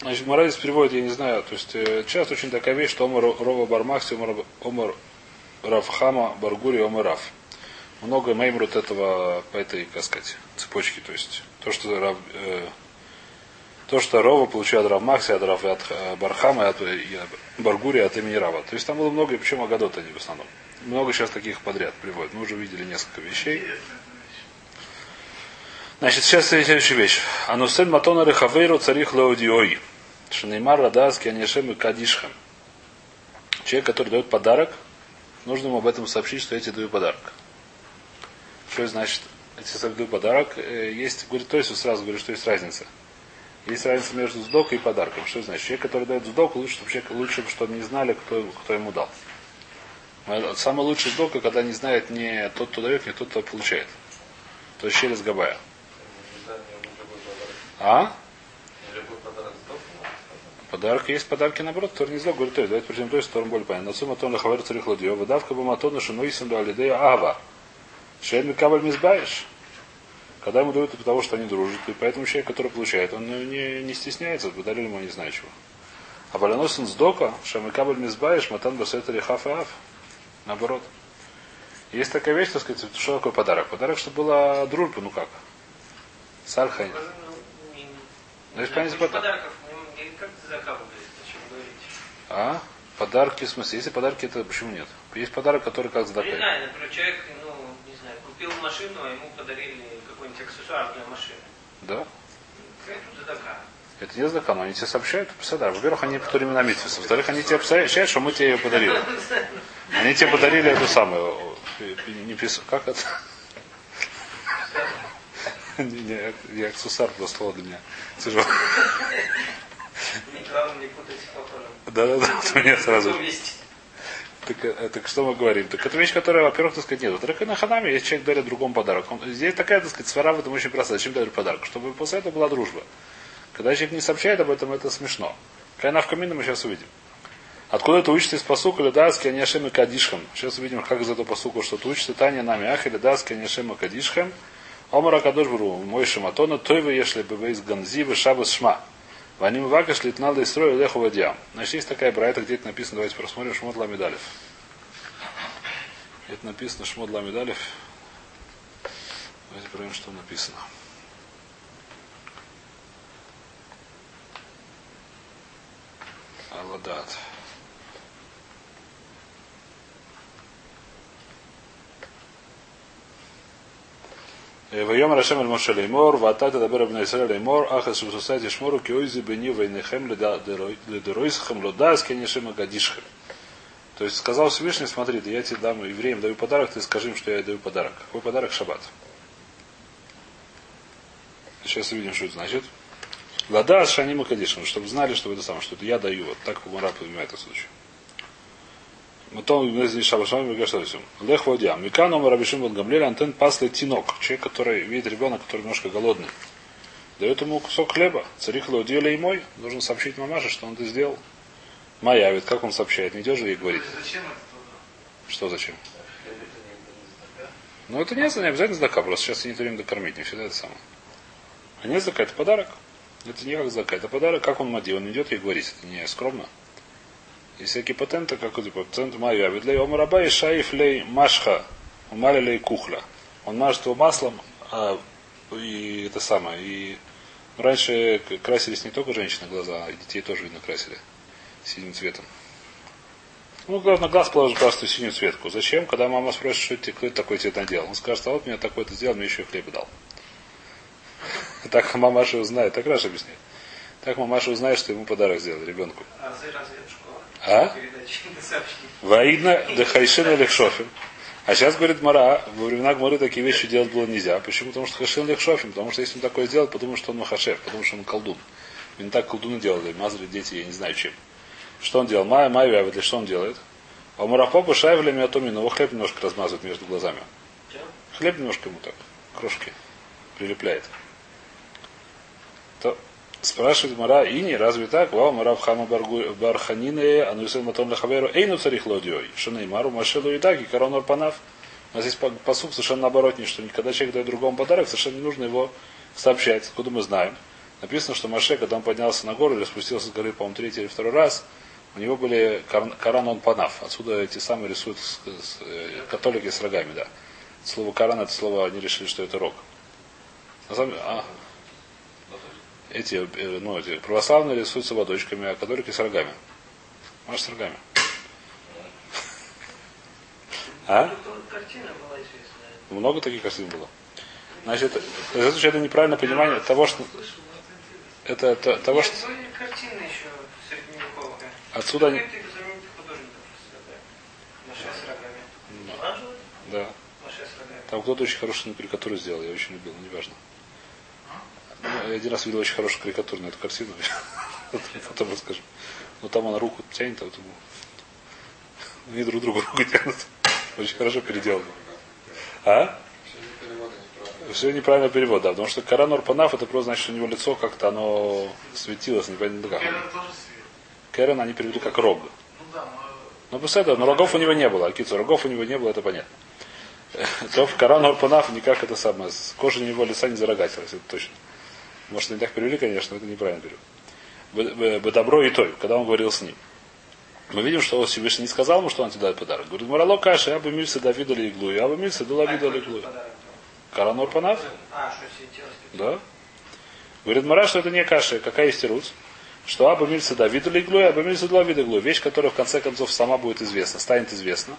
Значит, Моралис переводит, я не знаю, то есть э, часто очень такая вещь, что Омар Рова Бармахси, Омар, Омар Равхама, Баргури, Омар Рав. Много меймрут этого, по этой, как сказать, цепочке. То есть то, что Рав, э, то, что Рова получил от Равмахси, от Рав, от э, Бархама, от, и от Баргури, от имени Рава. То есть там было много, и причем Агадот они в основном. Много сейчас таких подряд приводят. Мы уже видели несколько вещей. Значит, сейчас следующая вещь. Анусен матона рехавейру царих леодиои. Шанеймар радаски анешем и кадишхам. Человек, который дает подарок, нужно ему об этом сообщить, что я тебе даю подарок. Что значит, я тебе даю подарок? Э, есть, говорит, то есть сразу говорю, что есть разница. Есть разница между сдокой и подарком. Что значит? Человек, который дает сдок, лучше, чтобы человек, лучше, чтобы не знали, кто, кто ему дал. Самый лучший сдока, когда не знает не тот, кто дает, не тот, кто получает. То есть через Габая. А? Подарок есть подарки наоборот, который не зло, говорит, то есть, давайте причем то есть, втором более понятно. Насума тон лахавер царих ладьё, выдавка бы матону шинуисим алидея ава. Шейн кабаль мизбаешь. Когда ему дают, потому что они дружат. И поэтому человек, который получает, он не, не стесняется, подарили ему не знаю чего. А баляносин сдока, шамикабаль мизбаешь, матан басетари хаф и аф. Наоборот. Есть такая вещь, так сказать, что такое подарок? Подарок, чтобы была дружба, ну как? Сальхайн. Ну, есть понятие подарков, как чем говорить? А? Подарки, в смысле, если подарки, это почему нет? Есть подарок, который как задака. Не знаю, например, человек, ну, не знаю, купил машину, а ему подарили какой-нибудь аксессуар для машины. Да? Задака? Это не задака, но они тебе сообщают, писадар. Во-первых, они по на митвис. Во-вторых, они тебе сообщают, что мы тебе ее подарили. Они тебе подарили эту самую. Не пис... Как это? Не, не, я аксессуар просто слово для меня. Тяжело. Да, да, да, у меня сразу. Так, э, так что мы говорим? Так это вещь, которая, во-первых, так сказать, нет. Во-вторых, на ханаме, если человек дарит другому подарок. Он, здесь такая, так сказать, свара в этом очень простая. Зачем дарит подарок? Чтобы после этого была дружба. Когда человек не сообщает об этом, это смешно. Кайна в камине мы сейчас увидим. Откуда это учится из посука Ледаски Аняшем и Кадишхам? Сейчас увидим, как из этого посука что-то учится. Таня нами Ахи Ледаски Аняшем и Кадишхам. Омара Кадош Бру, мой Шаматона, той вы если бы из Ганзивы Шабас Шма. Ваним Вакаш литнал и строю леху вадьям. Значит, есть такая брайта, где это написано, давайте просмотрим, Шмот Ламедалев. Это написано Шмот Ламедалев. Давайте проверим, что написано. Алладат. Э, Вайом Рашем Моше Леймор, Ватата Дабер Абна Исраэль Леймор, Аха Сусусати Шмору, Киойзи Бени Вайнехем Ледеройсхам Лодас, Кенешем Агадишхем. То есть сказал Всевышний, смотри, да я тебе дам евреям даю подарок, ты скажи им, что я даю подарок. Какой подарок? Шаббат. Сейчас увидим, что это значит. Лада Шаним Кадишин, чтобы знали, что это самое, что это я даю. Вот так Мара понимает этот случай. Потом Шабашам Гашарисум. Лех Водям. Миканом Рабишим Вангамлель антен пасли тинок. Человек, который видит ребенка, который немножко голодный. Дает ему кусок хлеба. Царих Лаудиля и мой. Должен сообщить мамаше, что он это сделал. Моя, ведь как он сообщает? Не идешь же ей говорить. Зачем Что зачем? Ну это не, не обязательно задака, просто сейчас не время докормить, не всегда это самое. А не задака, это подарок. Это не как задака, это подарок, как он мади, он идет ей говорить, это не скромно. И всякие патенты, как это патент Майя. Ведь для Омараба и Шаиф лей Машха, Умали лей Кухля. Он мажет его маслом, а, и это самое. И раньше красились не только женщины глаза, а и детей тоже видно красили синим цветом. Ну, на глаз положил красную синюю цветку. Зачем? Когда мама спросит, что ты, кто такой цвет надел? Он скажет, а вот мне такой-то сделал, мне еще хлеб дал. Так мамаша узнает, так Раша объясняет. Так мамаша узнает, что ему подарок сделал ребенку. А разве а? Ваидна дехайшина лехшофим. А сейчас, говорит Мара, во времена Гмары такие вещи делать было нельзя. Почему? Потому что хашин лехшофим. Потому что если он такое сделает, потому что он махашев, потому что он колдун. Именно так колдуны делали, мазали дети, я не знаю чем. Что он делал? Майя, майя, вявит, что он делает? А Мурахопа шайвля миатомин, его хлеб немножко размазывает между глазами. Хлеб немножко ему так, крошки прилепляет. Спрашивает Мара, и не, разве так? Вау, Мара в Хама Барханины, а ну если Матон Лахаверу, Эйну царих лодиой. Шанеймару, Машелу и так, и Корон Орпанав. У нас здесь посуд совершенно наоборот, что когда человек дает другому подарок, совершенно не нужно его сообщать. Откуда мы знаем? Написано, что Маше, когда он поднялся на гору или спустился с горы, по-моему, третий или второй раз, у него были Коран он панав. Отсюда эти самые рисуют с, с, э, католики с рогами, да. Слово Коран это слово, они решили, что это рог. На самом деле, а, эти, э, ну, эти православные рисуются водочками, а католики с рогами. Маш с рогами. А? Много таких картин было. Значит, это, это неправильное понимание того, что это, это того, что отсюда они... Да. Там кто-то очень хорошую карикатуру сделал, я очень любил, но неважно. Ну, я один раз видел очень хорошую карикатуру на эту картину. Потом расскажу. Но там она руку тянет, а вот ему. Они друг другу руку тянут. Очень хорошо переделано. А? Все неправильно перевод, да, потому что Коран Орпанав это просто значит, что у него лицо как-то оно светилось, непонятно как. Керен они перевели как рог. Ну, после этого, но рогов у него не было. Акицу, рогов у него не было, это понятно. То в Коран Орпанав никак это самое. С кожи его лица не зарогатилось, это точно. Может, не так перевели, конечно, но это неправильно перевод. Бы добро и той, когда он говорил с ним. Мы видим, что Всевышний не сказал ему, что он тебе дает подарок. Говорит, Морало каши, я бы мильса Давида ли иглу, я бы мильса дала вида ли иглу. Каранор панав? А, да. Говорит Мара, что это не каша. Какая есть тирус? Что Аба Мильса Давида Лиглу, Аба Мильса Давида Лиглу. Вещь, которая в конце концов сама будет известна, станет известна.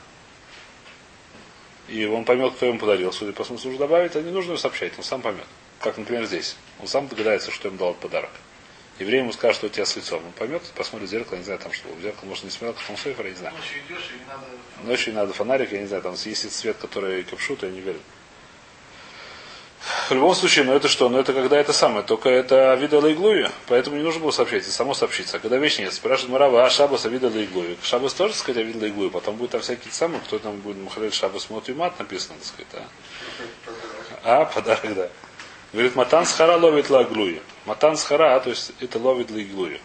И он поймет, кто ему подарил. Судя по смыслу, уже добавить, а не нужно его сообщать, он сам поймет. Как, например, здесь. Он сам догадается, что ему дал подарок. Еврей ему скажет, что у тебя с лицом. Он поймет, посмотрит в зеркало, не знаю, там что. В зеркало, может, не смотрел, как он сейфер, я не знаю. Ночью идешь, и надо... Ночью надо фонарик, я не знаю, там есть цвет, который капшут, я не верю. В любом случае, ну это что? Ну это когда это самое, только это вида лейглуи, поэтому не нужно было сообщать, это само сообщиться. А когда вещь нет, спрашивает Марава, а Шабаса вида лейглуи. Шабас тоже, так сказать, вида лейглуи, потом будет там всякие самые, кто там будет Махалель Шабас Мот и Мат написано, так сказать, а? А, подарок, да. Говорит, матан схара ловит лаглуи. Матан схара, то есть это ловит лейглуи.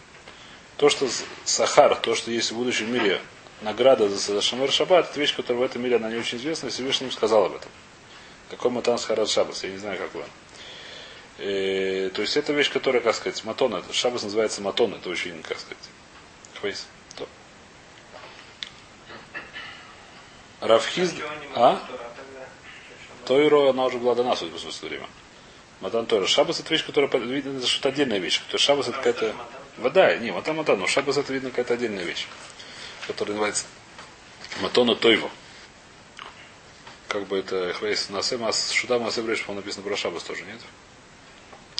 То, что сахар, то, что есть в будущем мире награда за Шамер Шаббат, это вещь, которая в этом мире она не очень известна, и Всевышний сказал об этом. Какой матан с харат шабас? Я не знаю, какой он. Э, то есть это вещь, которая, как сказать, матон. Это, шабас называется матон. Это очень, как сказать, хвейс. То. Равхиз... А? Тойро, она уже была дана, судя по смыслу время. Матан Тойро. Шабас это вещь, которая, видно, это что-то отдельная вещь. То есть шабас это какая-то... Вода, не, матан матан, но шабас это, видно, какая-то отдельная вещь, которая называется Матона Тойво как бы это хвейс насем, а шуда масем речь, по написано про шабас тоже, нет?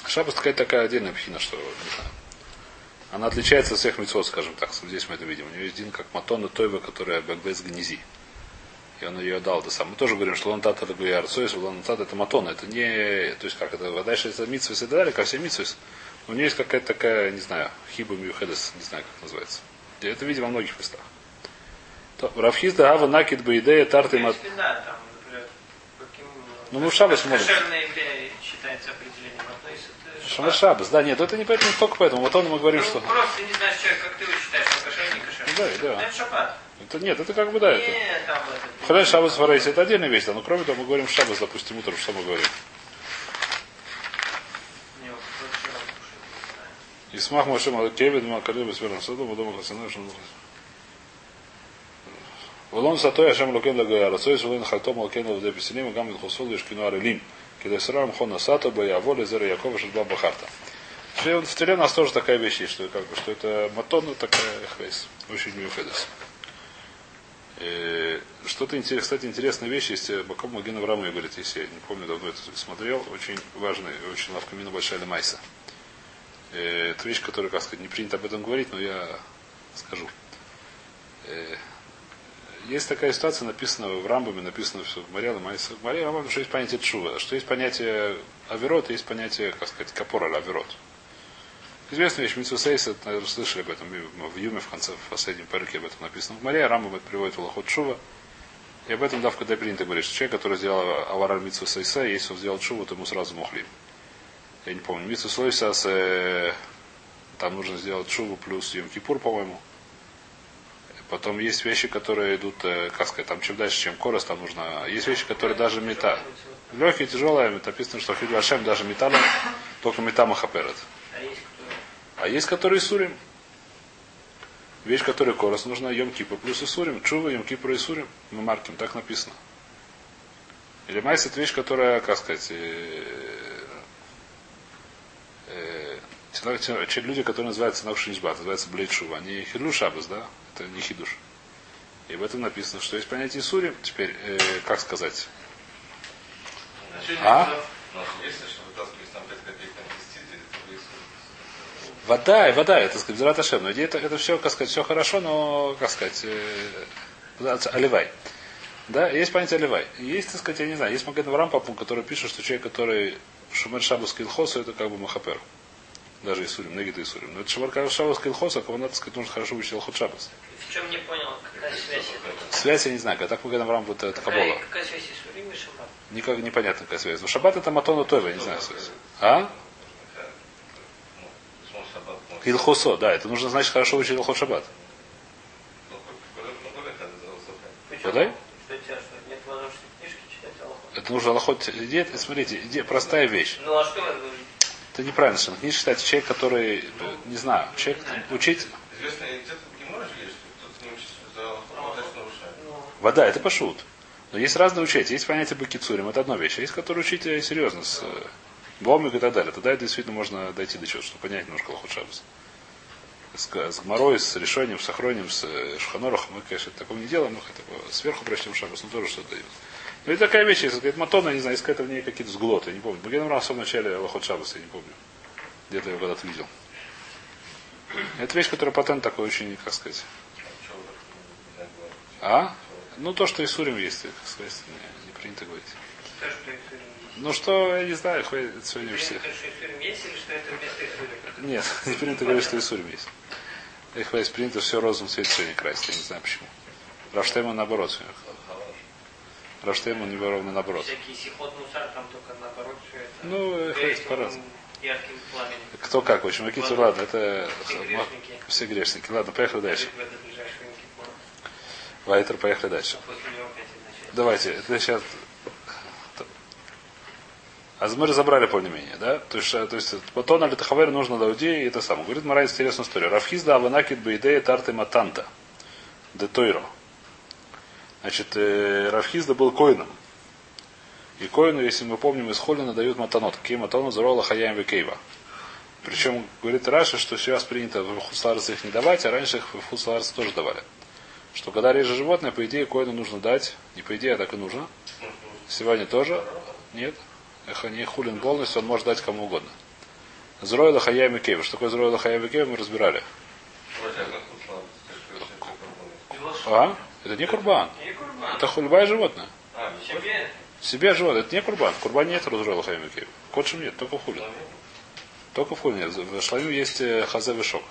Шабас такая такая отдельная пхина, что не знаю. Она отличается от всех мецвод, скажем так. Здесь мы это видим. У нее есть один как Матона Тойва, которая Бэгбэс Гнизи. И он ее дал. Да сам. Мы тоже говорим, что Лантат это Гуярцойс, Лантат это Матона. Это не. То есть как это. Дальше это Митсвис и далее, как все Митсвис. У нее есть какая-то такая, не знаю, хиба Мюхедес, не знаю, как называется. Это видим во многих местах. Рафхизда Ава Накид Баидея Тарты Мат. Ну, мы в Шабас считается определением Шамар Шабас, да, нет, это не поэтому, только поэтому. Вот он мы говорим, ну, что. Просто не знаешь человек, как ты его считаешь, что кошер, не кошер. Да, да. Это шаббат. Это нет, это как бы да, это. Халяль Шабас Фарейс, это отдельная вещь, да, но кроме того, мы говорим Шабас, допустим, утром, что мы говорим? Исмах Машем Алакевид, Макалиб, Сверн Саду, Мадома Хасана, Шаму Волон сатой ашем локен лагая. Рацой сулен хальтом локен лавде песилим, гам илхусол ешкину арелим. Кидай сарам хона сато баяволи зера Якова шельба бахарта. В Теле у нас тоже такая вещь есть, что, как бы, что это матона такая хвейс. Очень мюфедес. Что-то интересное, кстати, интересная вещь есть. Баком Маген Аврааму говорит, если я не помню, давно это смотрел, очень важная, очень лавкамина большая лемайса. Это вещь, которая, как сказать, не принято об этом говорить, но я скажу. Есть такая ситуация, написана в Рамбаме, написана в Мариала Майса. В Мария Рамбаме, что есть понятие Чува, что есть понятие Аверот, есть понятие, как сказать, Капора Аверот. Известная вещь, Митсусейс, наверное, слышали об этом в Юме, в конце, в последнем парке об этом написано. В Мария Рамбам это приводит в Лохот Чува. И об этом Давка когда принято говорить, что человек, который сделал Аварар Митсусейса, если он сделал Чуву, то ему сразу мухлим. Я не помню, Митсусейса, э, там нужно сделать Чуву плюс Йом Кипур, по-моему. Потом есть вещи, которые идут, э, как сказать, там чем дальше, чем корос, там нужно. Есть вещи, которые даже мета. Легкие, тяжелые, написано, что Хиду Ашем даже металлом, только мета махаперет. А есть, которые Исурим. Вещь, которая корос, нужна Йом Кипа плюс Исурим. Чува, Йом Кипа и Исурим. Мы марким, так написано. Или майс это вещь, которая, как сказать, э, э, люди, которые называются Навшинишбат, называются Блейдшува, они Хидлу Шабас, да? Это не Хидуш. И в этом написано, что есть понятие Исурим. Теперь, э, как сказать? А? Вода и вода, это сказать, Зрат Ашем. Но идея это, это все, как сказать, все хорошо, но, как сказать, э, оливай. Да, есть понятие оливай. Есть, так сказать, я не знаю, есть Маген Варам Папу, который пишет, что человек, который Шумер Шабус Килхосу, это как бы Махапер. Даже Исурим, Негид Исурим. Но это Шумер Шабус Килхосу, кого надо сказать, нужно хорошо учить Алхот Шабус. В чем не понял, какая связь? Связь я не знаю, когда так Маген Варам вот это Кабола. Какая связь Исурим и Шаббат? Никак непонятно какая связь. Но Шаббат это Матона Тойва, я не знаю связь. А? Илхосо, да, это нужно значит хорошо учить Илхот Шаббат. Подай? Это нужно Аллахот. Идея, смотрите, идея, простая вещь. Ну а что это неправильно, что книжка считается человек, который, не знаю, человек учить. Вода, это пошут. Но есть разные учения. Есть понятие бакицурим, это одна вещь. А есть, которые учить серьезно, с бомбик и так далее. Тогда действительно можно дойти до чего-то, чтобы понять немножко лохот шабас с, с Гморой, с решением, с охронением, с э, Шханорохом. Мы, конечно, такого не делаем, мы хотя сверху прочтем шабас, но тоже что-то дают. Ну и такая вещь, если говорит Матона, я не знаю, искать в ней какие-то сглоты, я не помню. Маген в самом начале Лохот Шабаса, я не помню. Где-то я когда-то видел. Это вещь, которая патент такой очень, как сказать. А? Ну, то, что и Сурим есть, как сказать, не, не принято говорить. Ну что, я не знаю, ходит сегодня все. Нет, не принято говорить, что Исурим есть. Их есть принято все розовым цвет сегодня красить, я не знаю почему. Рафштейма наоборот сегодня. Рафштейма не ровно наоборот. Всякие сихот мусар там только наоборот все это. Ну, их есть по-разному. Кто как, в общем, Акиту, ладно, это все грешники. все грешники. Ладно, поехали дальше. Вайтер, поехали дальше. Давайте, это сейчас а мы разобрали более-менее, да? То есть, то есть Батон или Тахавер нужно Даудии и это самое. Говорит Марай интересную историю. Рафхизда Аванакит Бейдея Тарты Матанта. Де Тойро. Значит, э, Рафхизда был коином. И коину, если мы помним, из Холина дают матанот. Какие матану зарола хаяем векейва. Причем, говорит Раша, что сейчас принято в Хусларце их не давать, а раньше их в Хусларце тоже давали. Что когда реже животное, по идее, коину нужно дать. Не по идее, а так и нужно. Сегодня тоже. Нет. Не хулин полностью, он может дать кому угодно. Зроила Хаями Кейва. Что такое Зроила Хаями Кейва, мы разбирали. А? Это не курбан. Это хульбай животное. Себе животное. Это не курбан. В курбане нет Зроила Хаями Кейва. Котшим нет, только в. Только в хулин нет. В шламе есть э, хазе вишок.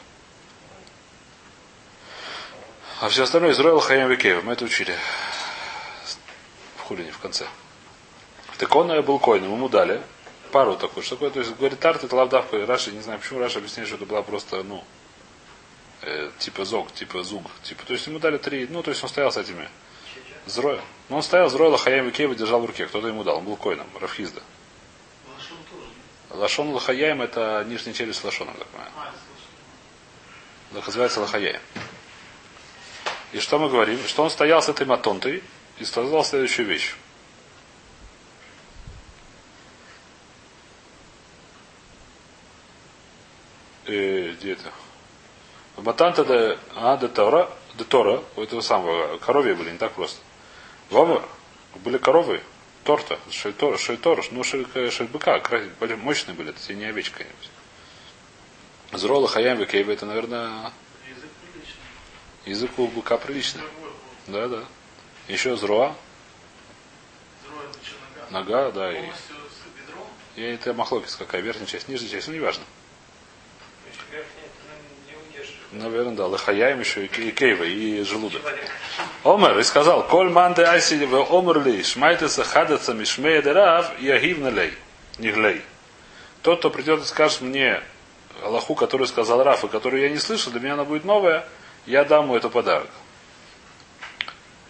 А все остальное Израил Хаям Викеев. Мы это учили. В хулине в конце. Так он был коином, ему дали пару такую. Что такое? То есть говорит тарт, это лавдавка. Раша, не знаю почему Раша объясняет, что это была просто, ну, э, типа зог, типа зуг. Типа, то есть ему дали три, ну, то есть он стоял с этими. Зроя. Ну, он стоял, Зроя Лахаяем Викеева держал в руке. Кто-то ему дал. Он был коином, Рафхизда. Лашон Лахаяем это нижняя челюсть Лашона, так понимаю. Называется Лахаяем. И что мы говорим? Что он стоял с этой матонтой и сказал следующую вещь. э, где это? Матанта де, а, де Тора, де Тора, у этого самого, коровья были, не так просто. Вова, были коровы, торта, шейтор, шейтор, ну шельбыка, мощные были, это не овечка. Зрола хаям векейва, это, наверное, язык у быка приличный. Да, да. Еще зроа. Нога, да. И... Я это махлокис какая, верхняя часть, нижняя часть, ну неважно. Наверное, да. Лахаяем еще и кейва, и желудок. Омер и сказал, Коль манде айси в омерли, шмайтеса хадаца мишмея дерав, ягивна лей. Ниглей. Тот, кто придет и скажет мне Аллаху, который сказал Раф, и которую я не слышал, для меня она будет новая, я дам ему это подарок.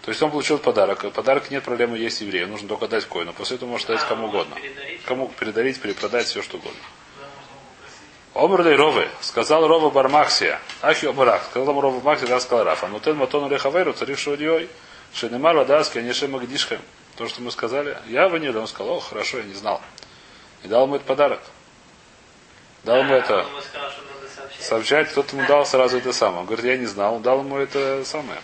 То есть он получил подарок. Подарок нет проблемы есть еврею. Нужно только дать коину. После этого может дать кому угодно. Кому передарить, перепродать, все что угодно. Омрлей Ровы, сказал Рова Бармахсия, Ахи Омрах, сказал ему Рова Бармахсия, да, сказал Рафа, но тен матон лехаверу, царившего дьей, шенемар ладаски, анеше магдишхем. То, что мы сказали, я в он сказал, о, хорошо, я не знал. И дал ему этот подарок. Дал ему это сообщать, кто-то ему дал сразу это самое. Он говорит, я не знал, он дал ему это самое.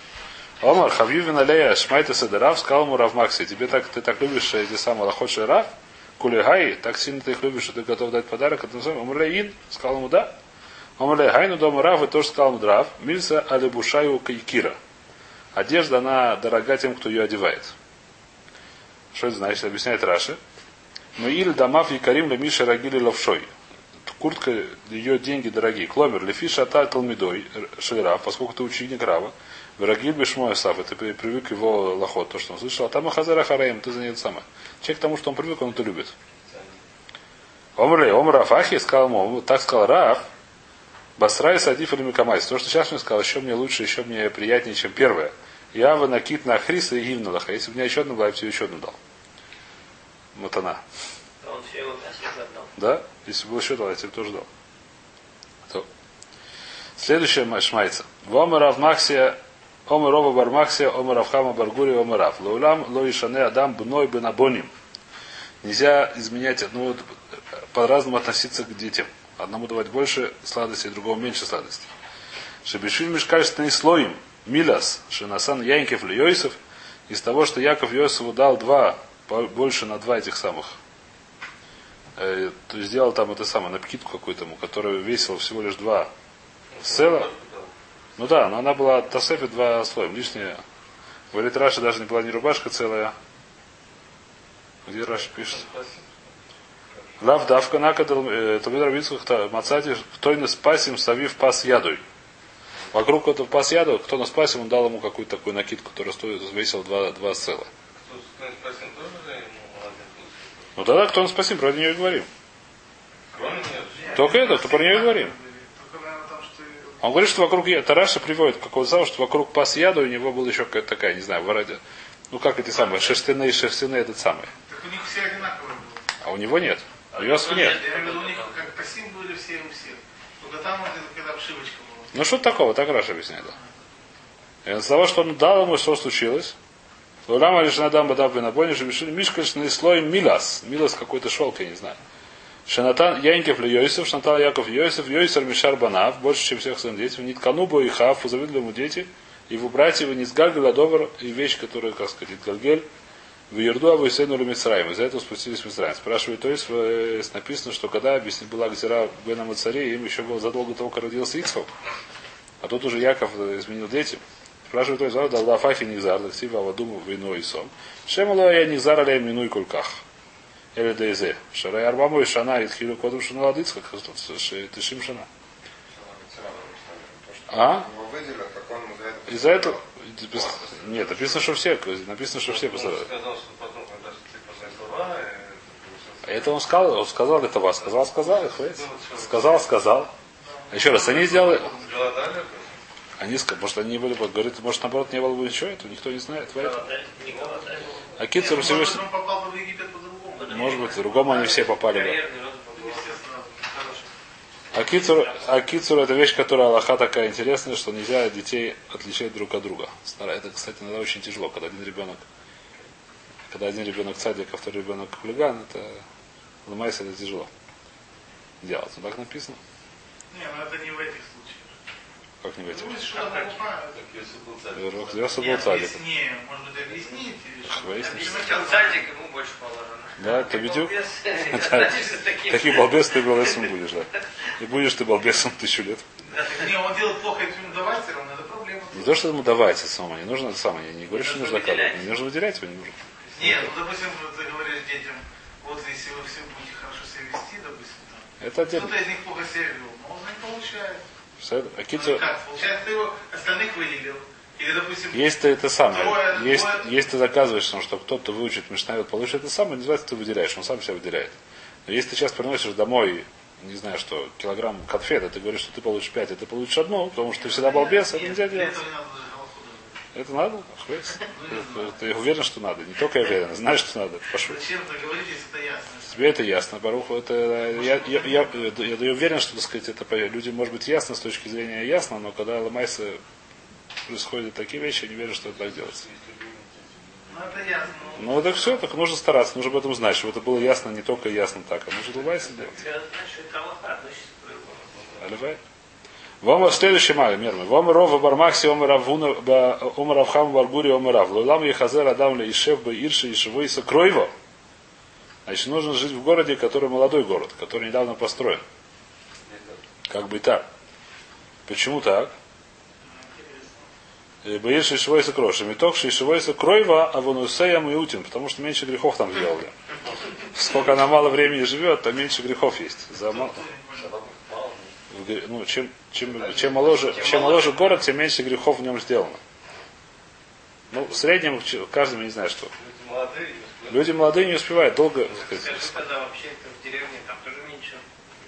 Омар, Хавьювин Алея, Шмайта Седерав, сказал ему Рав Макси, тебе так, ты так любишь эти самые лохотшие Рав, Кулигай, так сильно ты их любишь, что ты готов дать подарок, это самое, Омрлеин, сказал ему да. Омрлей, ну дома Рав, и тоже сказал ему Драв, Мильса Алибушаю Кайкира. Одежда, она дорога тем, кто ее одевает. Что это значит? Объясняет Раши. Но или дамав якарим лемиша рагили ловшой куртка, ее деньги дорогие. Кломер, лефи шата талмидой, шельра, поскольку ты ученик Рава, Врагиль бешмой сафа, ты привык его лохот, то, что он слышал, а там Ахазара Хараем, ты за нее самое. Человек к тому, что он привык, он это любит. Омрли, Омр Рафахи сказал ему, так сказал Раф, Басрай Садиф или Микамайс. То, что сейчас мне сказал, еще мне лучше, еще мне приятнее, чем первое. Я в накид на Хриса и Гимналаха. Если бы меня еще одну была, я бы тебе еще одну дал. Вот она. Он все его да? Если бы был еще дал, я тебе тоже дал. То. Следующая шмайца. Вомерав Максия, Омерова Бармаксия, Омерав Хама Баргури, Омерав. Лаулам Лоишане Адам Бной Бенабоним. Нельзя изменять, ну по-разному относиться к детям. Одному давать больше сладости, другому меньше сладости. Шебешвиль мешкальственный слоем. Милас, Шинасан Янкев Льойсов, из того, что Яков Йосифу дал два, больше на два этих самых э, сделал там это самое, напкитку какую-то ему, которая весила всего лишь два села. Ну да, но она была тосефи два слоя. Лишняя. Говорит, Раша даже не была не рубашка целая. Где Раша пишет? Лав давка накадал Талмид Равицких Мацати, кто не спасим, ставив пас ядой. Вокруг этого пас яду, кто на спасим, он дал ему какую-то такую накидку, которая стоит, весила два, два села. Ну тогда кто он спасим, про нее и говорим. Только это, то про нее и говорим. Он говорит, что вокруг Тараша приводит какого-то что вокруг пас яда у него была еще какая-то такая, не знаю, вроде, ну как эти самые, шерстяные, шерстяные этот самый. Так у них все одинаковые были. А у него нет. У Йосифа нет. Я имею у них как пасим были все у всех. Только там вот когда обшивочка была. Ну что такого, так Раша объясняет. Да. И из того, что он дал ему, что случилось, Лама лишь надам бадав бенабони, что решили мишкальшный слой милас. Милас какой-то шелк, я не знаю. Шанатан Янкев ли Йосиф, Шанатан Яков Йосиф, Йосиф Мишар Банав, больше, чем всех своих детей. Нитканубу и Хав, завидли ему дети. Его братья его не сгальгали довар, и вещь, которая, как сказать, Гальгель, в Ерду Абу Исейну Мицраим. Из-за этого спустились в Мицраим. Спрашивает, то есть э, написано, что когда объяснит была Гзира Бена Мацаре, им еще было задолго того, как родился Ицхок. А тут уже Яков изменил детям. Спрашивает той зал, да фафи низар, да ксива вадуму вино и сон. Шемало я низар алей минуй кульках. Или дейзе. Шарай арбаму и шана и тхилу кодом шана ладыцка, тышим шана. А? Из-за этого... Нет, написано, что все. Написано, что все пострадали. Это он сказал, он сказал это вас, сказал, сказал, сказал, сказал. Еще раз, они сделали. Они, что они не были, говорит, может, наоборот, не было бы ничего, этого никто не знает. А Китцер Всевышний... Может быть, другому они все попали бы. А кицур, а кицур это вещь, которая Аллаха такая интересная, что нельзя детей отличать друг от друга. Это, кстати, иногда очень тяжело, когда один ребенок, когда один ребенок садик, а второй ребенок хулиган, это ломается, это тяжело делать. Ну, так написано. Не, но это не в этих как этим? Йосиф был цадик. Не, может быть, объяснить? Выяснить. Цадик ему больше положено. Да, ты видел? Такие балбес ты балбесом будешь, да. И будешь ты балбесом тысячу лет. Не, он делает плохо, ему давать, все равно это проблема. Не то, что ему давать, это самое, не нужно это самое, я не говорю, что нужно кадр. Не нужно выделять его, не нужно. Нет, ну, допустим, ты говоришь детям, вот если вы все будете хорошо себя вести, допустим, это отдельно. Кто-то из них плохо себя вел, но он не получает. А кицу... Получается, ты его остальных выделил. Или, допустим, есть это самое, двое, есть, двое... есть ты заказываешь, что кто-то выучит Мишнайот, получит это самое, называется, ты выделяешь, он сам себя выделяет. Но если ты сейчас приносишь домой, не знаю что, килограмм конфет, ты говоришь, что ты получишь 5, а ты получишь одну, потому что ты всегда балбес, это нельзя делать. Это надо? Хвейс. Ты уверен, что надо? Не только я уверен, знаешь, что надо. Пошел. Зачем-то говорить, если это ясно? Тебе это ясно, Баруху. Это, я, я, я, я, я уверен, что, так сказать, это людям может быть ясно с точки зрения ясно, но когда ломайся происходят такие вещи, я не верю, что это так делается. Ну, это ясно. Ну, так все, так нужно стараться, нужно об этом знать, чтобы это было ясно, не только ясно так, а нужно ломайся делать. Я Вам следующий май, мермы. Вам рова бармахси ом равуна ом равхам баргури ом рав. Лулам ехазер адам ле ишев бы ирши ишевой сокройво. Значит, нужно жить в городе, который молодой город, который недавно построен. Как бы так. Почему так? Боишь шишевой сокроши. Меток шишевой сокройва, а вонусея миутин, потому что меньше грехов там сделали. Сколько она мало времени живет, то меньше грехов есть. За мал- в гре- ну, чем, чем, чем, моложе, чем моложе город, тем меньше грехов в нем сделано. Ну, в среднем, каждый, не знаю, что. Люди молодые не успевают долго. сказать, Скажи, тогда вообще это в деревне там тоже меньше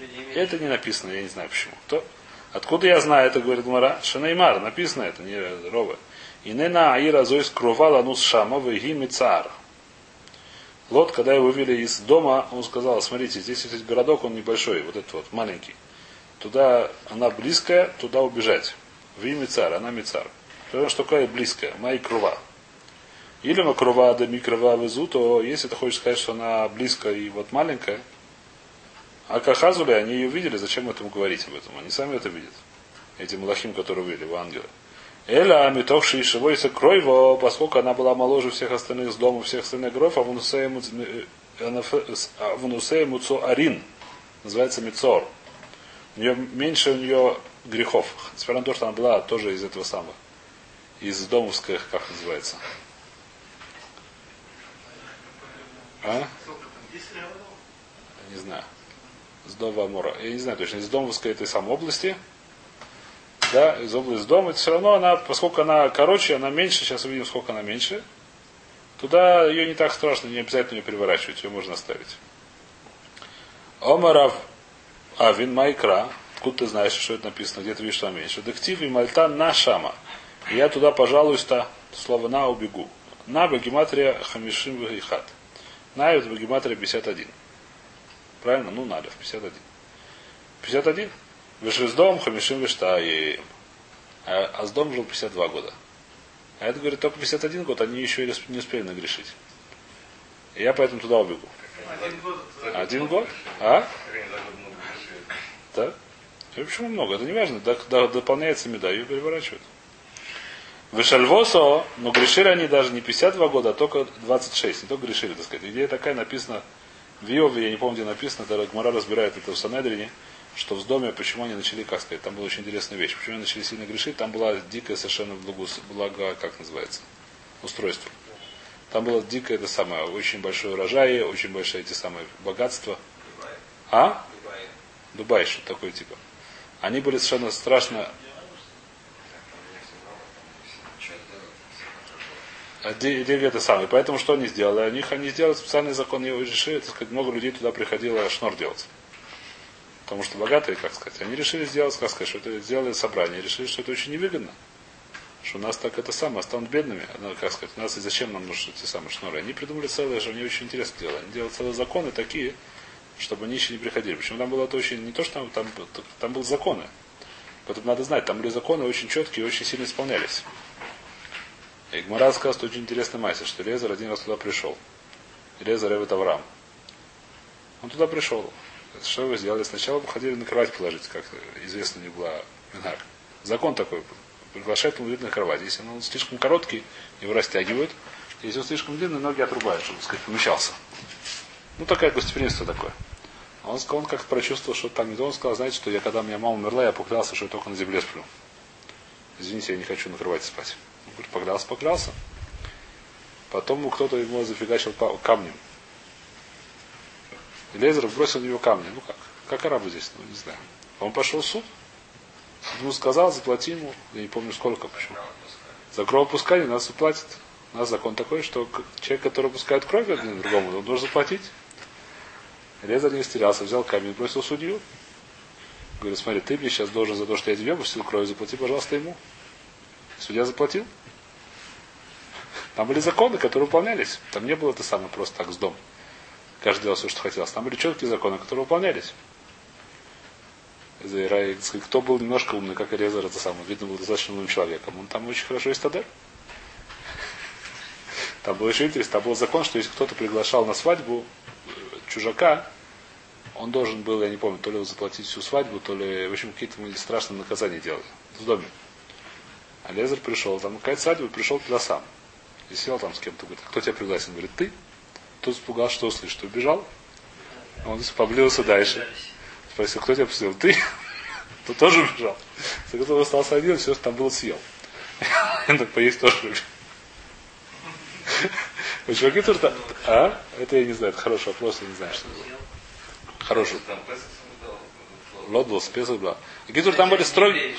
людей меньше. Это не написано, я не знаю почему. То, откуда я знаю это, говорит Мара? Шанаймар, написано это, не Рова. Инена Аира Зоис Крувала Нус Шама Веги Мицар. Лот, когда его вывели из дома, он сказал, смотрите, здесь есть городок, он небольшой, вот этот вот, маленький. Туда она близкая, туда убежать. В имя цар, она мицар. Потому что такое близкая, моя крува. Или макрува да микрова везу, то если ты хочешь сказать, что она близкая и вот маленькая, а Кахазули, они ее видели, зачем этому говорить об этом? Они сами это видят. Эти малахим, которые увидели в ангелы. Эля метовший и шивойся кройво, поскольку она была моложе всех остальных с дома, всех остальных гров, а внусея муцо арин, называется мицор. У нее меньше у нее грехов. Несмотря на то, что она была тоже из этого самого. Из домовских, как называется. А? сколько там, 10 рядов? Я не знаю. С Дова Амора. Я не знаю точно. Из Домовской этой самой области. Да, из области дома. Это все равно она, поскольку она короче, она меньше, сейчас увидим, сколько она меньше. Туда ее не так страшно, не обязательно ее переворачивать, ее можно оставить. Омарав Авин Майкра. Откуда ты знаешь, что это написано, где ты видишь, что она меньше? Дектив и Мальта на Шама. И я туда, пожалуйста, слово на убегу. На Багиматрия Хамишим Вахихат. На это Багиматрия 51. Правильно? Ну, Налев, 51. 51. Вышли с домом, Хамишим Виштаем. А, а с домом жил 52 года. А это, говорит, только 51 год, они еще и не успели нагрешить. И я поэтому туда убегу. Один год. Один год? А? Да? И почему много? Это не важно. Да- да- дополняется меда, ее переворачивают. Вышальвосо, но грешили они даже не 52 года, а только 26. Не только грешили, так сказать. Идея такая написана в Иове, я не помню, где написано, это Гмара разбирает это в Санедрине, что в доме, почему они начали, как сказать, там была очень интересная вещь. Почему они начали сильно грешить, там была дикая совершенно благо, благо как называется, устройство. Там было дикое это самое, очень большой урожай, очень большое эти самые богатства. А? Дубай, что такое типа. Они были совершенно страшно. А де- Деви это самое. Поэтому что они сделали? У них они сделали специальный закон, они решили, так сказать, много людей туда приходило шнур делать. Потому что богатые, как сказать, они решили сделать, как сказать, что это сделали собрание, решили, что это очень невыгодно. Что у нас так это самое, станут бедными. Ну, как сказать, у нас и зачем нам нужны эти самые шнуры? Они придумали целое, что они очень интересно делали. Они делали целые законы такие, чтобы нищие не приходили. Почему там было это очень, не то, что там, там, там были законы. Поэтому надо знать, там были законы очень четкие и очень сильно исполнялись. И Гмара сказал, что очень интересный мастер, что Лезер один раз туда пришел. Лезер Эвет Авраам. Он туда пришел. Что вы сделали? Сначала бы ходили на кровать положить, как известно не была Минар. Закон такой был. Приглашают мудрить на кровать. Если он слишком короткий, его растягивают. Если он слишком длинный, ноги отрубают, чтобы, сказать, помещался. Ну, такое гостеприимство такое. А Он, сказал, он как-то прочувствовал, что там не то. Он сказал, знаете, что я, когда меня мама умерла, я поклялся, что я только на земле сплю. Извините, я не хочу на кровати спать. Он говорит, поклялся, поклялся. Потом кто-то ему зафигачил камнем. И Лезер бросил в него камни. Ну как? Как арабы здесь? Ну, не знаю. Он пошел в суд. Ему сказал, заплати ему. Я не помню сколько, почему. За кровопускание нас заплатит. У нас закон такой, что человек, который пускает кровь один другому, он должен заплатить. Лезер не растерялся, взял камень, бросил судью. Говорит, смотри, ты мне сейчас должен за то, что я тебе пустил кровь, заплати, пожалуйста, ему. Судья заплатил. Там были законы, которые выполнялись. Там не было это самое просто так с дом. Каждый делал все, что хотел. Там были четкие законы, которые выполнялись. Кто был немножко умный, как Резер, это самое, видно, был достаточно умным человеком. Он там очень хорошо истадер. Там было еще интересно, там был закон, что если кто-то приглашал на свадьбу чужака, он должен был, я не помню, то ли заплатить всю свадьбу, то ли, в общем, какие-то страшные наказания делали в доме. А Лезер пришел, там какая-то свадьба, пришел туда сам. И сел там с кем-то, говорит, кто тебя пригласил? Он говорит, ты. Тут испугался, что услышит, убежал. Он поблился дальше. Спросил, кто тебя посадил? Ты? Тот тоже убежал. За которого остался один, все, что там было, съел. Так поесть тоже любит. Чуваки тоже там... А? Это я не знаю, это хороший вопрос, я не знаю, что это. Хороший. Был, спецов был. Гитур, там были строгие...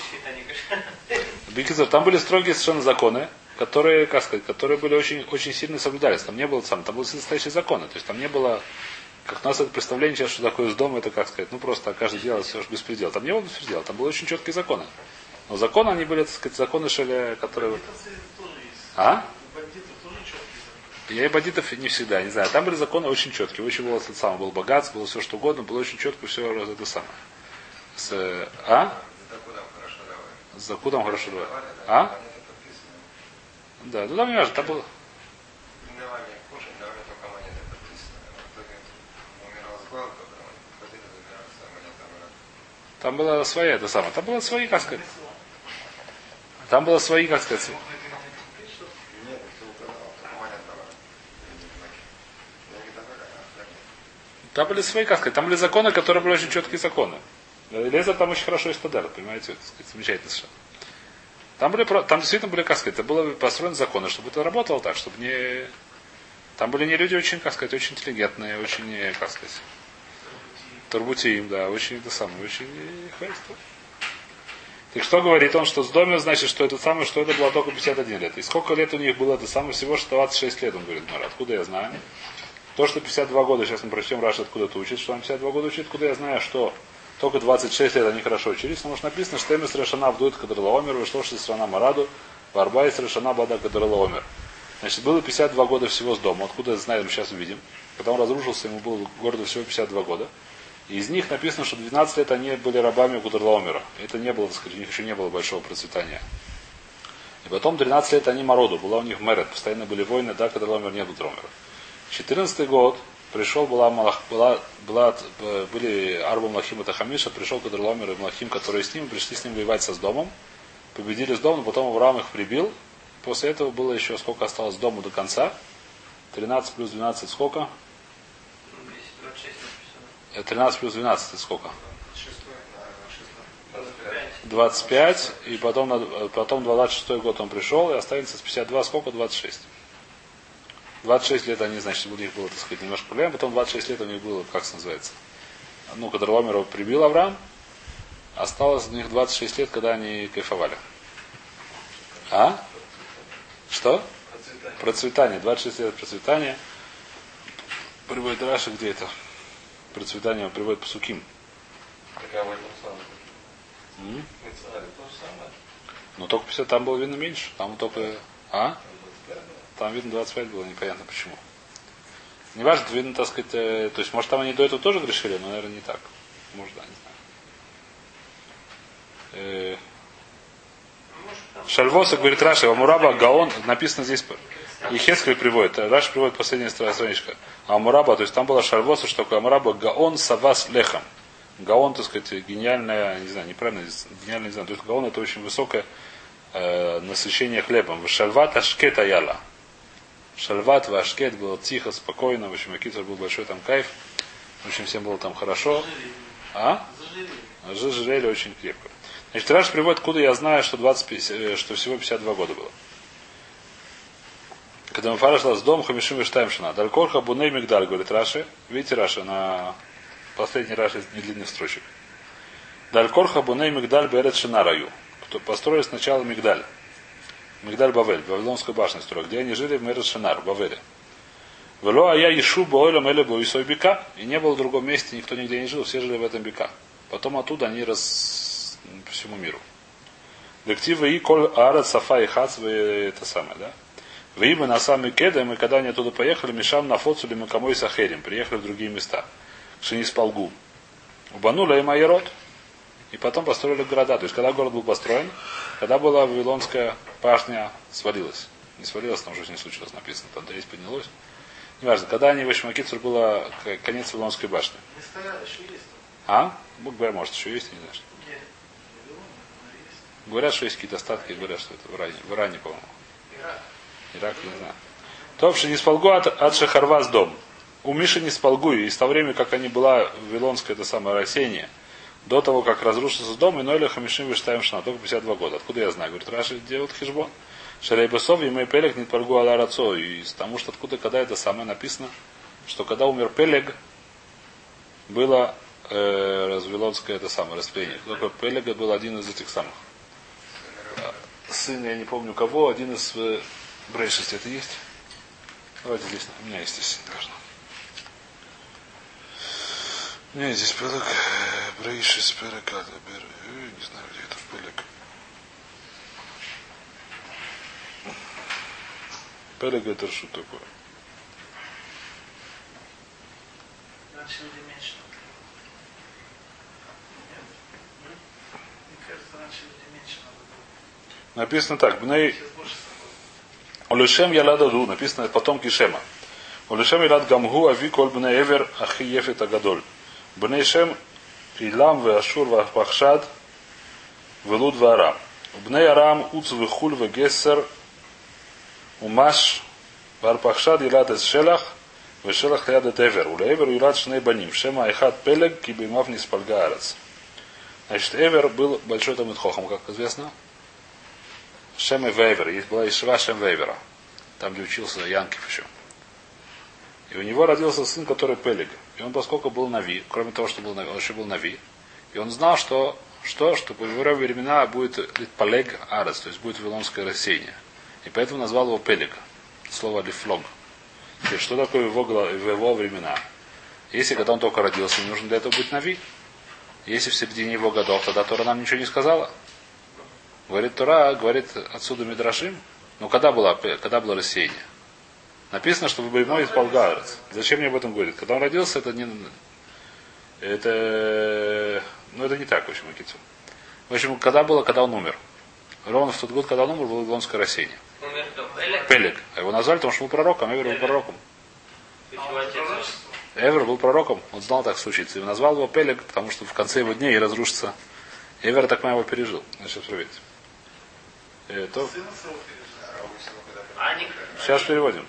Бикизер, там были строгие совершенно законы, которые, как сказать, которые были очень, очень сильно соблюдались. Там не было сам, там были настоящие законы. То есть там не было, как у нас это представление сейчас, что такое из дома, это как сказать, ну просто каждый делает все беспредел. Там не было беспредела, там были очень четкие законы. Но законы, они были, так сказать, законы шеля, которые... А? Я и бандитов не всегда, не знаю. Там были законы очень четкие. Очень было это самое, был богатство, было все что угодно, было очень четко все это самое. С, а? С закудом хорошо давай. А? Да, ну там не важно, там было. Там была своя это самое. Там было свои, как сказать. Там было свои, как сказать. Там были свои, как сказать, там были законы, которые были очень четкие законы. Леза там очень хорошо истадар, понимаете, сказать, замечательно совершенно. Там, были, там действительно были, как это было построено законы, чтобы это работало так, чтобы не... Там были не люди очень, как сказать, очень интеллигентные, очень, как сказать, Турбутиим, да, очень это самое, очень хайство. Так что говорит он, что с домом значит, что это самое, что это было только 51 лет. И сколько лет у них было, это самое всего, что 26 лет, он говорит, Мара, откуда я знаю? То, что 52 года, сейчас мы прочтем Раш, откуда ты учит, что он 52 года учит, куда я знаю, что только 26 лет они хорошо учились, потому что написано, что Эмис Рашана вдует Кадрала Омер, вышло что страна Мараду, Варба из Рашана Бада Кадрала Омер. Значит, было 52 года всего с дома, откуда знаем, сейчас увидим. Когда он разрушился, ему было городу всего 52 года. И из них написано, что 12 лет они были рабами Кудрлаомера. Это не было, так сказать, у них еще не было большого процветания. И потом 13 лет они Мороду, была у них Мерет, постоянно были войны, да, Кудрлаомер не Дромера. 14 год пришел, была, была, была, были Арба Млахим и Тахамиша, пришел Кадрломер и Млахим, которые с ним, пришли с ним воевать со с домом, победили с домом, потом Авраам их прибил. После этого было еще сколько осталось дому до конца. 13 плюс 12 сколько? 13 плюс 12 это сколько? 25, и потом, потом 26 год он пришел, и останется с 52 сколько? 26. 26 лет они, значит, у них было, так сказать, немножко проблем, потом 26 лет у них было, как это называется, ну, когда Ломеров прибил Авраам, осталось у них 26 лет, когда они кайфовали. А? Что? Процветание. процветание. 26 лет процветания. Приводит Раша, где это? Процветание приводит по суким. Но только 50, там было видно меньше. Там только... А? Там видно 25 было, непонятно почему. Не важно, видно, так сказать, э, то есть, может, там они до этого тоже грешили, но, наверное, не так. Может, да, не знаю. Э, говорит Раша, Амураба Гаон, написано здесь, и Хескель приводит, э, Раша приводит последняя страничка. Амураба, то есть там была Шальвоса, что такое Амураба Гаон Савас Лехам. Гаон, так сказать, гениальная, не знаю, неправильно, гениальная, не знаю, то есть Гаон это очень высокое э, насыщение хлебом. Шальват Ашкета Яла. Шальват, Вашкет, было тихо, спокойно. В общем, Акитер был большой там кайф. В общем, всем было там хорошо. А? Зажирели очень крепко. Значит, Раш приводит, откуда я знаю, что, 20, э, что всего 52 года было. Когда мы фара шла с дом, Хамишим и Штаймшина. Далькорха Буней Мигдаль, говорит Раши. Видите, Раши, на последний Раши из недлинных строчек. Далькорха Буней Мигдаль Берет Шинараю. Кто построили сначала Мигдаль. Мигдаль Бавель, Вавилонская башня строила, где они жили в Мерет Шинар, в Бавеле. Вело а я Ишу Бойлом или Боисой Бека. И не было в другом месте, никто нигде не жил, все жили в этом Бека. Потом оттуда они раз по всему миру. Дектива и коль ара сафа и хац это самое, да? Вима на самый кедем, и когда они оттуда поехали, Мишам на Фоцуле Макамой Сахерим, приехали в другие места. Шиниспалгу. Убанула им Айрот. И потом построили города. То есть, когда город был построен, когда была Вавилонская башня, свалилась. Не свалилась, там уже не случилось написано, там да есть поднялось. Неважно, когда они в Ишмакицур было конец Вавилонской башни. А? Бог говоря, может, еще есть, не знаю. что. Говорят, что есть какие-то остатки, говорят, что это в Иране, в Иране по-моему. Ирак. Ирак, не знаю. Топши не спалгу от, от Шахарваз дом. У Миши не спалгу, и с того времени, как они была Вавилонское, это самое растение, до того, как разрушился дом, и Ноля Хамишим Виштаем Шна, только 52 года. Откуда я знаю? Говорит, Раши делают хижбон. Шарейбасов, и мой Пелег не паргу Ала Рацо. И потому что откуда, когда это самое написано, что когда умер Пелег, было э, развилонское это самое растление. Только Пелега был один из этих самых. А, Сын, я не помню кого, один из э, Брейшис это есть? Давайте здесь, у меня есть здесь должно. Меня здесь Пелег, Брейшис, Пелег, Ада, Бер, э, не знаю, где это Пелег. Пелег это что такое? Написано так, Бней. Улешем Ялададу, написано потомки Шема. Улешем Ялад Гамгу Ави Коль Бней Эвер Ахи Ефет Агадоль. Бней Шем Илам Веашур Вахшад Велуд Варам. Бней Арам Уц Вехуль Вегессер Умаш Варпахшад Илад Эс Шелах Вешелах Яд Эт Эвер. Улеевер Илад Шней Баним. Шема Айхат Пелег Кибимав Ниспальга Арец. Значит, Эвер был большой там חכם, как известно. Шем и Эвер. Есть была Ешива Шем ве Эвера. Там, где учился Янкив еще. И у него родился сын, который Пелег. И он, поскольку был נביא, кроме того, что был נביא, он еще был נביא, и он знал, что, что, что по его времена будет פלג הארץ, то есть будет Вавилонское рассеяние. И поэтому назвал его Пелег. Слово לפלוג. Есть, что такое его, в его времена? Если когда он только родился, не нужно для этого быть Нави. Если в середине его годов, тогда Тора нам ничего не сказала. Говорит Тора, говорит отсюда Мидрашим. Ну, когда было, когда было рассеяние? Написано, что в из Полгарец. Зачем мне об этом говорит? Когда он родился, это не... Это... Ну, это не так, в общем, Акицу. В общем, когда было, когда он умер? Ровно в тот год, когда он умер, было Вавилонское рассеяние. Умер кто? Пелек? Пелек. А его назвали, потому что он был пророком, Эвер был пророком. Отец? Эвер был пророком, он знал так случится. И назвал его Пелег, потому что в конце его дней разрушится. Эвер так его пережил. Значит, проверить. Э, то... Сына своего пережил. А Сейчас переводим.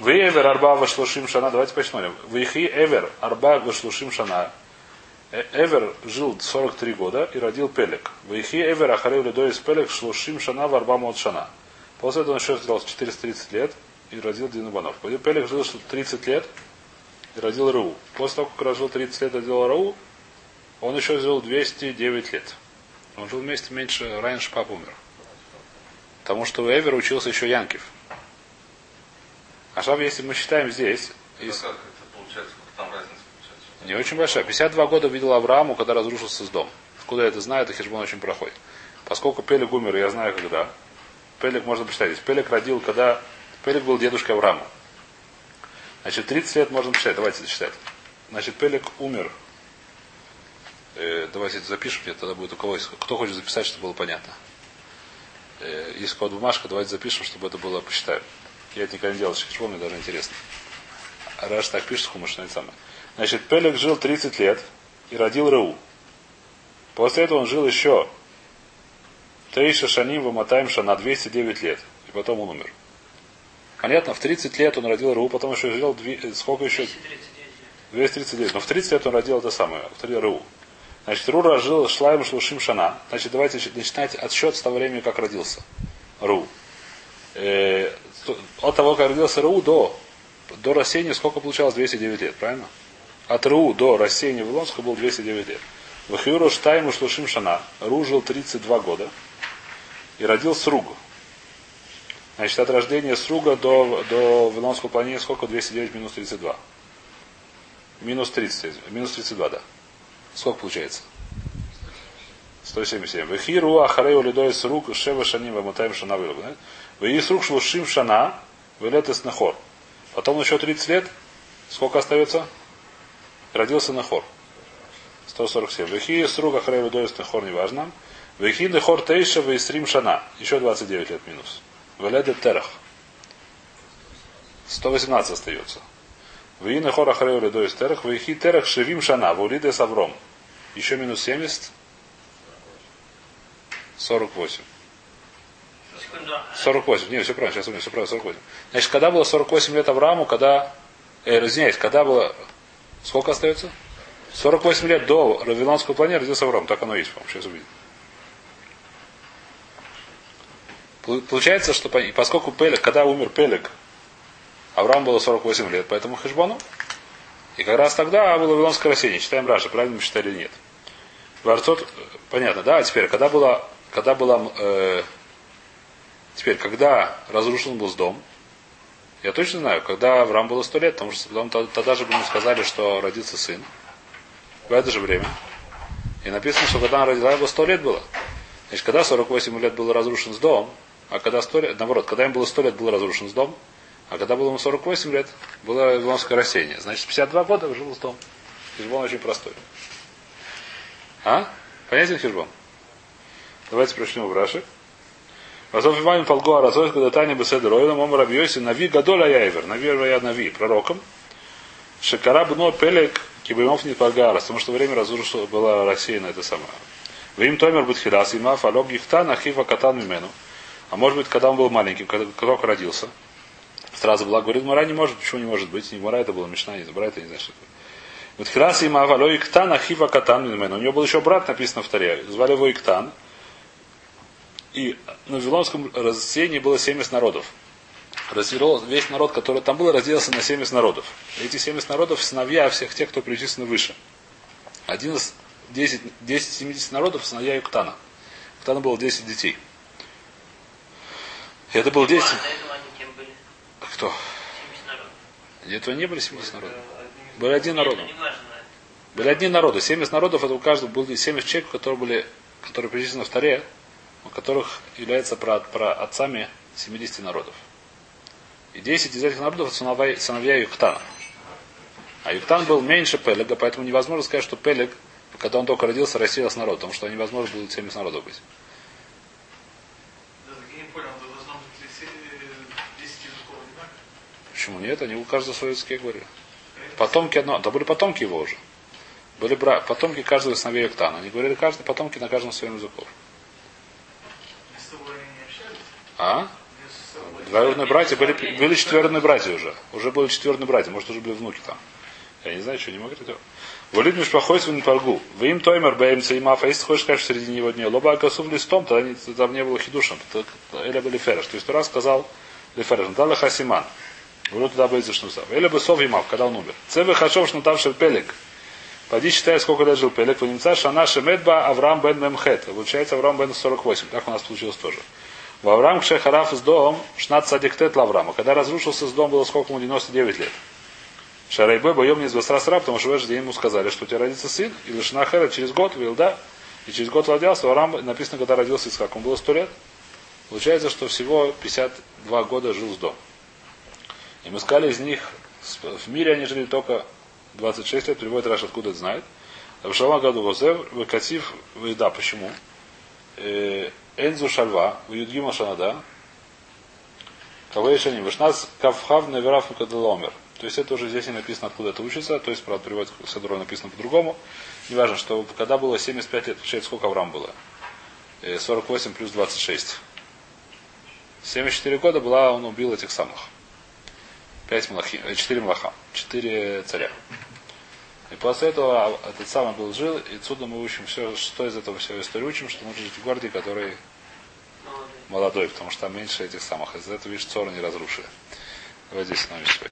ויחי עבר ארבע ושלושים שנה. Давайте посмотрим. ויחי עבר ארבע ושלושים שנה. Э- Эвер жил 43 года и родил Пелег. ויחי עבר אחרי הולידו את פלג שלושים שנה וארבע מאות שנה. После этого он еще жил 430 лет и родил Дину Банов. Пелек жил 30 лет и родил Рау. После того, как разжил 30 лет и родил Рау, он еще жил 209 лет. Он жил вместе меньше, раньше папа умер. Потому что у Эвера учился еще Янкив. А шаб, если мы считаем здесь, из- как это получается? Сколько там разница получается? не очень большая. 52 года видел Аврааму, когда разрушился с дом. Откуда я это знаю, это хижбон очень проходит. Поскольку Пелег умер, я знаю когда. Пелег можно посчитать. здесь. Пелег родил, когда... Пелег был дедушкой Авраама. Значит, 30 лет можно посчитать. Давайте засчитать. Значит, Пелег умер. Э, давайте это запишем, мне тогда будет у кого есть. Кто хочет записать, чтобы было понятно. Э, есть код бумажка, давайте запишем, чтобы это было посчитаем. Я это никогда не делал, хижбон, мне даже интересно. Раш так пишет, хумаш, это самое. Значит, Пелег жил 30 лет и родил Рау. После этого он жил еще Тейша Шаним Ваматаем Шана 209 лет. И потом он умер. Понятно, в 30 лет он родил Рау, потом еще жил, сколько еще? 239 лет. 230 лет. Но в 30 лет он родил это самое, второй Рау. Значит, Ру жил Шлаем Шлушим Шана. Значит, давайте начинать отсчет с того времени, как родился. Ру. Э, от того, как родился Ру, до, до рассеяния сколько получалось? 209 лет, правильно? От Ру до рассеяния Вавилонского было 209 лет. Вахиуру Штайму Шлушим Шана. Ру жил 32 года и родил Сругу. Значит, от рождения Сруга до, до Вавилонского планета сколько? 209 минус 32. Минус 30, минус 32, да. Сколько получается? 177. Вехиру ахарею лидой с рук шева шаним вамутаем шана вылог. Веи с рук швушим шана вылет из нахор. Потом еще 30 лет. Сколько остается? Родился нахор. 147. Вехи с рук ахарею лидой из нахор, неважно. Вехи нахор тейша вейсрим шана. Еще 29 лет минус. Вылет терах. 118 остается. Веи нахор лидой из терах. Вехи терах шевим шана. Вулиде савром. Еще минус 70. 48. Секунду. 48. Не, все правильно, сейчас умею, все правильно, 48. Значит, когда было 48 лет Аврааму, когда, э, извиняюсь, когда было, сколько остается? 48 лет до Вавилонского планета родился Авраам. Так оно и есть, по-моему, сейчас увидим. Пол- Получается, что по- поскольку Пелек, когда умер Пелек, Авраам было 48 лет, поэтому Хешбону. И как раз тогда было Вавилонское рассеяние. Читаем Раша, правильно мы читали или нет. Дворцот, э, понятно, да? А теперь, когда было, когда была, э, теперь, когда разрушен был дом, я точно знаю, когда Авраам было сто лет, потому что потом, тогда- же ему сказали, что родится сын. В это же время. И написано, что когда он родился, его сто лет было. Значит, когда 48 лет был разрушен дом, а когда 100 лет, наоборот, когда им было 100 лет, был разрушен дом, а когда было ему 48 лет, было Вавилонское рассеяние. Значит, 52 года жил дом. Хижбон очень простой. А? Понятен хижбон? Давайте прочнем в Раши. Возов Иван Фалгуа Разой, когда Таня Беседер Ойлом, Ом Рабьёси, Нави Гадоля Яйвер, Нави я Нави, пророком. Шекара Бно Пелек, Кибимов не Пагарас, потому что время разрушило, было рассеяно это самое. Вы им Томер Бутхирас, има Фалог Гихтан, Ахива Катан Мимену. А может быть, когда он был маленьким, когда только родился, сразу была, говорит, Мара не может, почему не может быть? Не Мара это было Мишна, не Мара это не знаю, что это. Вот Хирас има Фалог Гихтан, Ахива Катан Мимену. У него был еще брат, написано в Таре. Звали его Иктан. И на Вавилонском рассеянии было 70 народов. Разделил весь народ, который там был, разделился на 70 народов. Эти 70 народов сыновья всех тех, кто перечислен выше. Один из 10, 10 70 народов сыновья Юктана. Юктана было 10 детей. И это было 10. А? Кто? 70 народов. До этого не были 70 народов. Были один народ. Были одни народы. 70 народов, это у каждого были 70 человек, которые были, которые перечислены в Таре, у которых является про, про отцами 70 народов. И 10 из этих народов сыновья, сыновья Юктана. А Юктан был меньше Пелега, поэтому невозможно сказать, что Пелег, когда он только родился, рассеялся народ, потому что невозможно было 70 народов быть. Я э, 10 языков одинаково? Почему нет? Они у каждого свой языке говорили. Потомки одно. Да были потомки его уже. Были бра... потомки каждого сыновей Юктана. Они говорили каждый потомки на каждом своем языке. Между собой они не общались? А? Двоюродные братья были, были четверные братья уже. Уже были четверные братья. Может, уже были внуки там. Я не знаю, что не могу это делать. Волит Мишпахой свой паргу. Вы им тоймер бэм цеймаф. А если хочешь сказать, что в середине его дня. Лоба косув листом, тогда не- там не было хидушем. Или были фереш. То есть Тура сказал лефереш. Дала хасиман. Говорю туда бы шнусав. Или бы сов имав, когда он умер. Цевы хашов шнутавший пелек. Пойди считай, сколько лет жил Пелек. Ванимца шана шемедба Авраам бен Мемхет. Получается Авраам бен 48. Так у нас получилось тоже. В Авраам Кшехараф с дом шнат садиктет Лаврама. Когда разрушился с дом, было сколько ему? 99 лет. Шарайбе боем не сара, потому что в этот день ему сказали, что у тебя родится сын, и Лешна Хера через год, Вилда, и через год родился, Авраам, написано, когда родился Исхак, ему было 100 лет. Получается, что всего 52 года жил с дом. И мы сказали из них, в мире они жили только 26 лет, приводит Раш, откуда это знает. В Шалма году Возев, Выкатив, да, почему? Э, Энзу Шальва, в Юдгима Шанада, не Вышнас Кавхав Наверав Мукадаломер. То есть это уже здесь не написано, откуда это учится. То есть, правда, перевод Садура написано по-другому. Неважно, что когда было 75 лет, получается, сколько Авраам было? Э, 48 плюс 26. 74 года была, он убил этих самых. 5 млахи, 4 млаха, 4 царя. И после этого этот самый был жил, и отсюда мы учим все, что из этого всего истории учим, что нужно жить в городе, который. Молодой, потому что там меньше этих самых. Из-за этого, видишь, цора не разрушили. Давай здесь нами